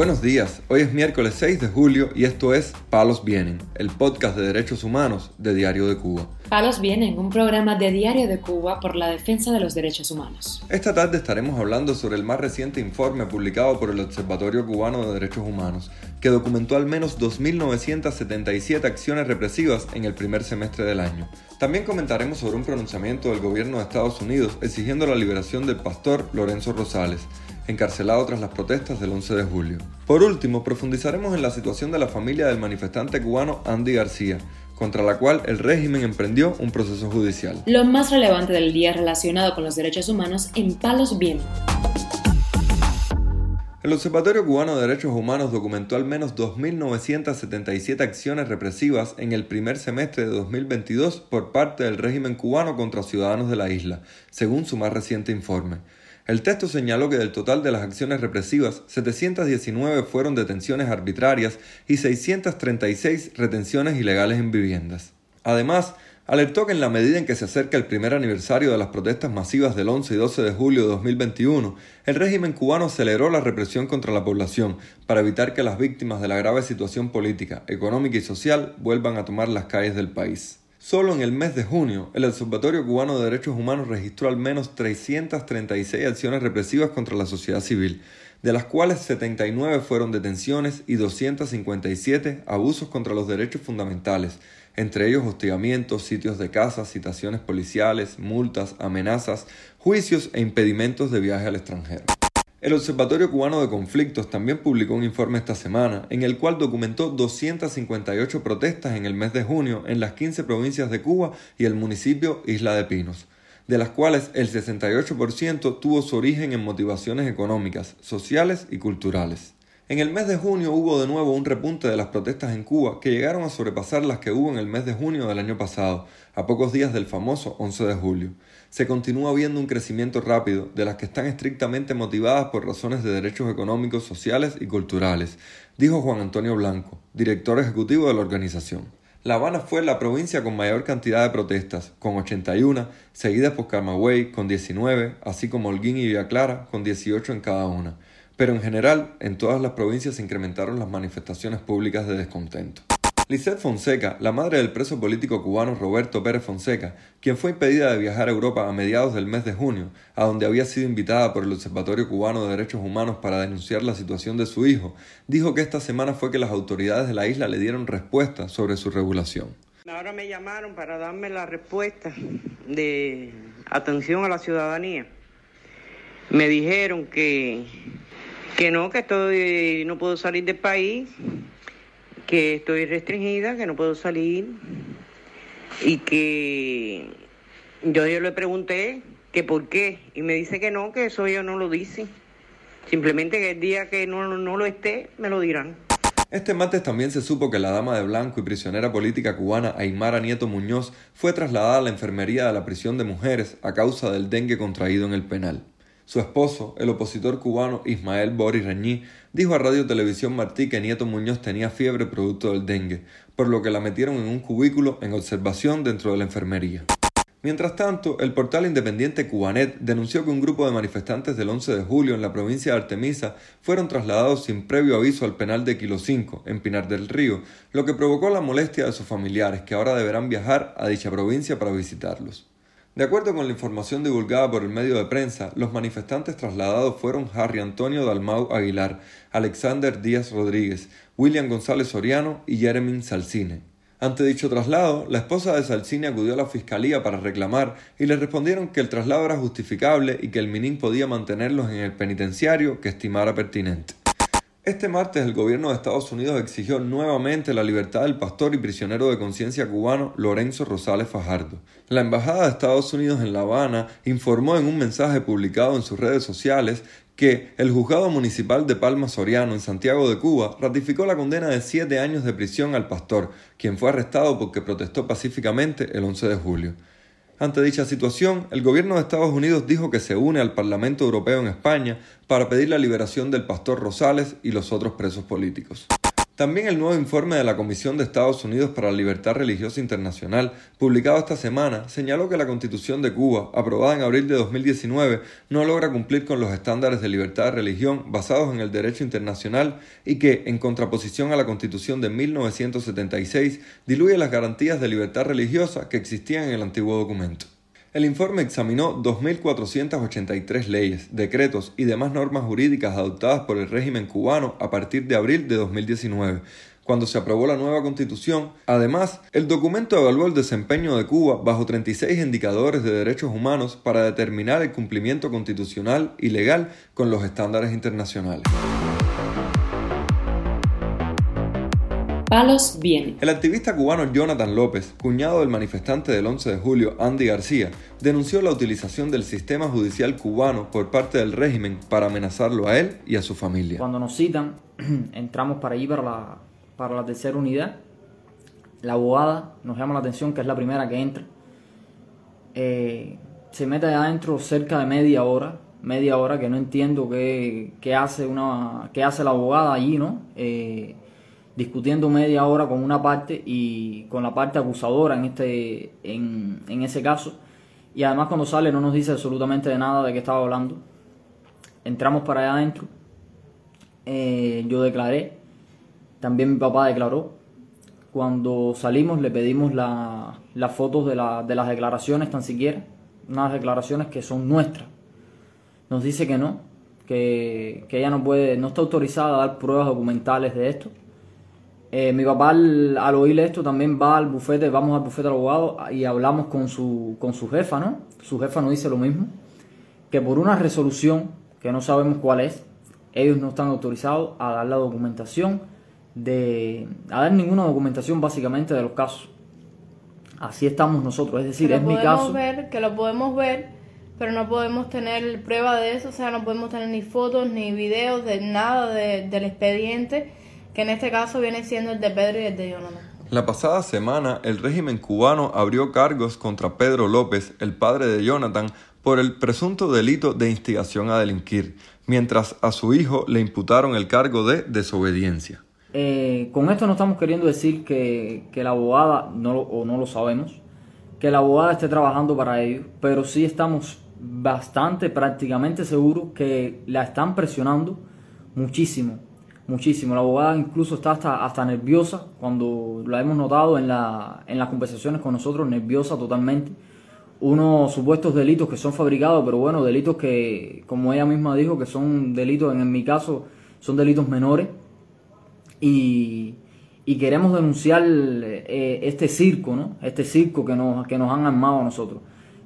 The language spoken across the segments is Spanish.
Buenos días, hoy es miércoles 6 de julio y esto es Palos Vienen, el podcast de derechos humanos de Diario de Cuba. Palos Vienen, un programa de Diario de Cuba por la defensa de los derechos humanos. Esta tarde estaremos hablando sobre el más reciente informe publicado por el Observatorio Cubano de Derechos Humanos, que documentó al menos 2.977 acciones represivas en el primer semestre del año. También comentaremos sobre un pronunciamiento del gobierno de Estados Unidos exigiendo la liberación del pastor Lorenzo Rosales encarcelado tras las protestas del 11 de julio. Por último, profundizaremos en la situación de la familia del manifestante cubano Andy García, contra la cual el régimen emprendió un proceso judicial. Lo más relevante del día relacionado con los derechos humanos en Palos Vientos. El Observatorio Cubano de Derechos Humanos documentó al menos 2.977 acciones represivas en el primer semestre de 2022 por parte del régimen cubano contra ciudadanos de la isla, según su más reciente informe. El texto señaló que del total de las acciones represivas, 719 fueron detenciones arbitrarias y 636 retenciones ilegales en viviendas. Además, alertó que en la medida en que se acerca el primer aniversario de las protestas masivas del 11 y 12 de julio de 2021, el régimen cubano aceleró la represión contra la población para evitar que las víctimas de la grave situación política, económica y social vuelvan a tomar las calles del país. Solo en el mes de junio, el Observatorio Cubano de Derechos Humanos registró al menos 336 acciones represivas contra la sociedad civil, de las cuales 79 fueron detenciones y 257 abusos contra los derechos fundamentales, entre ellos hostigamientos, sitios de caza, citaciones policiales, multas, amenazas, juicios e impedimentos de viaje al extranjero. El Observatorio Cubano de Conflictos también publicó un informe esta semana en el cual documentó 258 protestas en el mes de junio en las 15 provincias de Cuba y el municipio Isla de Pinos, de las cuales el 68% tuvo su origen en motivaciones económicas, sociales y culturales. En el mes de junio hubo de nuevo un repunte de las protestas en Cuba que llegaron a sobrepasar las que hubo en el mes de junio del año pasado, a pocos días del famoso 11 de julio. Se continúa viendo un crecimiento rápido de las que están estrictamente motivadas por razones de derechos económicos, sociales y culturales, dijo Juan Antonio Blanco, director ejecutivo de la organización. La Habana fue la provincia con mayor cantidad de protestas, con 81, seguidas por Camagüey con 19, así como Holguín y Villa Clara con 18 en cada una pero en general en todas las provincias se incrementaron las manifestaciones públicas de descontento. Lisette Fonseca, la madre del preso político cubano Roberto Pérez Fonseca, quien fue impedida de viajar a Europa a mediados del mes de junio, a donde había sido invitada por el Observatorio Cubano de Derechos Humanos para denunciar la situación de su hijo, dijo que esta semana fue que las autoridades de la isla le dieron respuesta sobre su regulación. Ahora me llamaron para darme la respuesta de atención a la ciudadanía. Me dijeron que que no, que estoy, no puedo salir del país, que estoy restringida, que no puedo salir y que yo, yo le pregunté que por qué y me dice que no, que eso yo no lo dice. Simplemente que el día que no, no lo esté, me lo dirán. Este martes también se supo que la dama de blanco y prisionera política cubana Aymara Nieto Muñoz fue trasladada a la enfermería de la prisión de mujeres a causa del dengue contraído en el penal. Su esposo, el opositor cubano Ismael Boris Reñí, dijo a Radio Televisión Martí que Nieto Muñoz tenía fiebre producto del dengue, por lo que la metieron en un cubículo en observación dentro de la enfermería. Mientras tanto, el portal independiente Cubanet denunció que un grupo de manifestantes del 11 de julio en la provincia de Artemisa fueron trasladados sin previo aviso al penal de Kilo 5, en Pinar del Río, lo que provocó la molestia de sus familiares, que ahora deberán viajar a dicha provincia para visitarlos. De acuerdo con la información divulgada por el medio de prensa, los manifestantes trasladados fueron Harry Antonio Dalmau Aguilar, Alexander Díaz Rodríguez, William González Soriano y Jeremy Salcine. Ante dicho traslado, la esposa de Salcine acudió a la fiscalía para reclamar y le respondieron que el traslado era justificable y que el Minin podía mantenerlos en el penitenciario que estimara pertinente. Este martes el gobierno de Estados Unidos exigió nuevamente la libertad del pastor y prisionero de conciencia cubano Lorenzo Rosales Fajardo. La Embajada de Estados Unidos en La Habana informó en un mensaje publicado en sus redes sociales que el juzgado municipal de Palma Soriano en Santiago de Cuba ratificó la condena de siete años de prisión al pastor, quien fue arrestado porque protestó pacíficamente el 11 de julio. Ante dicha situación, el gobierno de Estados Unidos dijo que se une al Parlamento Europeo en España para pedir la liberación del pastor Rosales y los otros presos políticos. También el nuevo informe de la Comisión de Estados Unidos para la Libertad Religiosa Internacional, publicado esta semana, señaló que la Constitución de Cuba, aprobada en abril de 2019, no logra cumplir con los estándares de libertad de religión basados en el derecho internacional y que, en contraposición a la Constitución de 1976, diluye las garantías de libertad religiosa que existían en el antiguo documento. El informe examinó 2.483 leyes, decretos y demás normas jurídicas adoptadas por el régimen cubano a partir de abril de 2019, cuando se aprobó la nueva constitución. Además, el documento evaluó el desempeño de Cuba bajo 36 indicadores de derechos humanos para determinar el cumplimiento constitucional y legal con los estándares internacionales. Palos viene. El activista cubano Jonathan López, cuñado del manifestante del 11 de julio Andy García, denunció la utilización del sistema judicial cubano por parte del régimen para amenazarlo a él y a su familia. Cuando nos citan, entramos para allí para la, para la tercera unidad. La abogada nos llama la atención que es la primera que entra. Eh, se mete adentro cerca de media hora, media hora que no entiendo qué, hace, una, qué hace la abogada allí, ¿no? Eh, discutiendo media hora con una parte y con la parte acusadora en, este, en, en ese caso. Y además cuando sale no nos dice absolutamente de nada de qué estaba hablando. Entramos para allá adentro. Eh, yo declaré. También mi papá declaró. Cuando salimos le pedimos las fotos de, de las declaraciones tan siquiera. Unas declaraciones que son nuestras. Nos dice que no, que, que, ella no puede, no está autorizada a dar pruebas documentales de esto. Eh, mi papá al, oír esto también va al bufete, vamos al bufete del abogado y hablamos con su, con su jefa, ¿no? Su jefa nos dice lo mismo, que por una resolución, que no sabemos cuál es, ellos no están autorizados a dar la documentación, de, a dar ninguna documentación básicamente de los casos. Así estamos nosotros, es decir, es mi caso. Ver, que lo podemos ver, pero no podemos tener prueba de eso, o sea, no podemos tener ni fotos ni videos de nada del expediente que en este caso viene siendo el de Pedro y el de Jonathan. La pasada semana, el régimen cubano abrió cargos contra Pedro López, el padre de Jonathan, por el presunto delito de instigación a delinquir, mientras a su hijo le imputaron el cargo de desobediencia. Eh, con esto no estamos queriendo decir que, la abogada, no o no lo sabemos, que la abogada esté trabajando para ello, pero sí estamos bastante, prácticamente seguros que la están presionando muchísimo muchísimo. La abogada incluso está hasta, hasta nerviosa cuando la hemos notado en, la, en las conversaciones con nosotros, nerviosa totalmente. Unos supuestos delitos que son fabricados, pero bueno, delitos que, como ella misma dijo, que son delitos, en, mi caso, son delitos menores. Y, y queremos denunciar eh, este circo, ¿no? Este circo que nos, que nos han armado a nosotros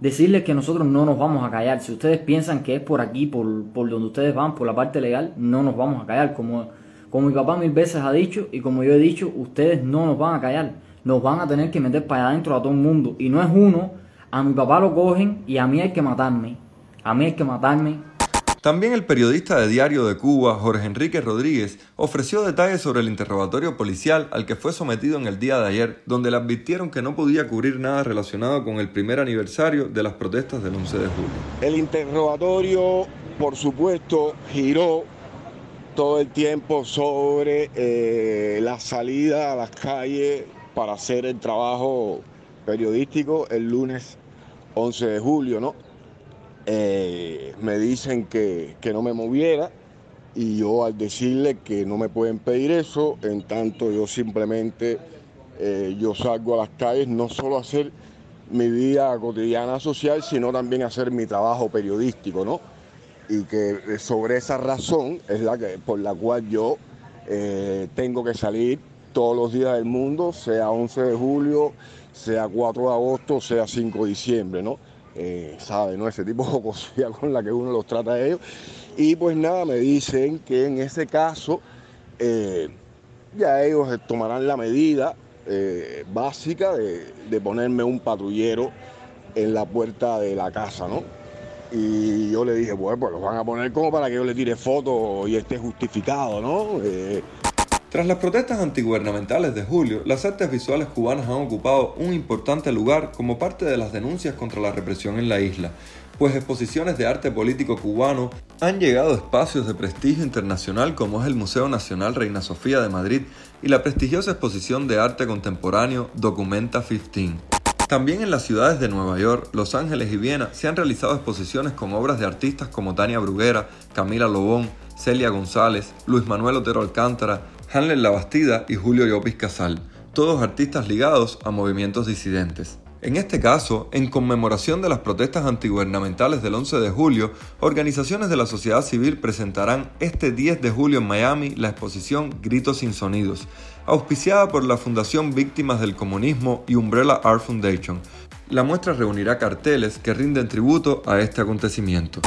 decirles que nosotros no nos vamos a callar. Si ustedes piensan que es por aquí, por, por donde ustedes van, por la parte legal, no nos vamos a callar. Como como mi papá mil veces ha dicho y como yo he dicho, ustedes no nos van a callar. Nos van a tener que meter para adentro a todo el mundo. Y no es uno, a mi papá lo cogen y a mí hay que matarme. A mí hay que matarme. También el periodista de Diario de Cuba, Jorge Enrique Rodríguez, ofreció detalles sobre el interrogatorio policial al que fue sometido en el día de ayer, donde le advirtieron que no podía cubrir nada relacionado con el primer aniversario de las protestas del 11 de julio. El interrogatorio, por supuesto, giró todo el tiempo sobre eh, la salida a las calles para hacer el trabajo periodístico el lunes 11 de julio, ¿no? Eh, me dicen que, no me moviera y yo al decirle que no me pueden pedir eso, en tanto yo simplemente eh, yo salgo a las calles no solo a hacer mi vida cotidiana social, sino también a hacer mi trabajo periodístico, ¿no? Y que eh, sobre esa razón es la que, por la cual yo eh, tengo que salir todos los días del mundo, sea 11 de julio, sea 4 de agosto, sea 5 de diciembre, ¿no? Eh, ¿Sabe? ¿no? Ese tipo de cosas con la que uno los trata a ellos. Y pues nada, me dicen que en ese caso ya ellos tomarán la medida básica de, de ponerme un patrullero en la puerta de la casa, ¿no? Y yo le dije, bueno, pues van a poner como para que yo le tire fotos y esté justificado, ¿no? Eh, Tras las protestas antigubernamentales de julio, las artes visuales cubanas han ocupado un importante lugar como parte de las denuncias contra la represión en la isla, pues exposiciones de arte político cubano han llegado a espacios de prestigio internacional como es el Museo Nacional Reina Sofía de Madrid y la prestigiosa exposición de arte contemporáneo Documenta 15. También en las ciudades de Nueva York, Los Ángeles y Viena se han realizado exposiciones con obras de artistas como Tania Bruguera, Camila Lobón, Celia González, Luis Manuel Otero Alcántara, Hanler Labastida y Julio Llopis Casal, todos artistas ligados a movimientos disidentes. En este caso, en conmemoración de las protestas antigubernamentales del 11 de julio, organizaciones de la sociedad civil presentarán este 10 de julio en Miami la exposición Gritos sin Sonidos, auspiciada por la Fundación Víctimas del Comunismo y Umbrella Art Foundation. La muestra reunirá carteles que rinden tributo a este acontecimiento.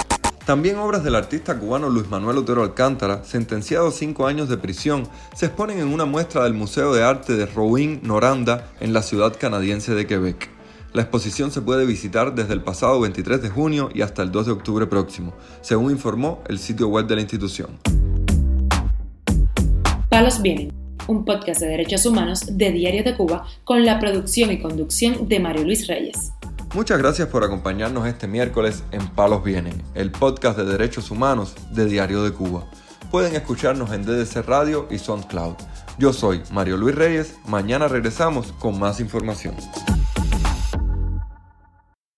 También obras del artista cubano Luis Manuel Otero Alcántara, sentenciado a cinco años de prisión, se exponen en una muestra del Museo de Arte de Rouen, Noranda, en la ciudad canadiense de Quebec. La exposición se puede visitar desde el pasado 23 de junio y hasta el 2 de octubre próximo, según informó el sitio web de la institución. Palos Vienen, un podcast de derechos humanos de Diario de Cuba con la producción y conducción de Mario Luis Reyes. Muchas gracias por acompañarnos este miércoles en Palos Vienen, el podcast de derechos humanos de Diario de Cuba. Pueden escucharnos en DDC Radio y SoundCloud. Yo soy Mario Luis Reyes, mañana regresamos con más información.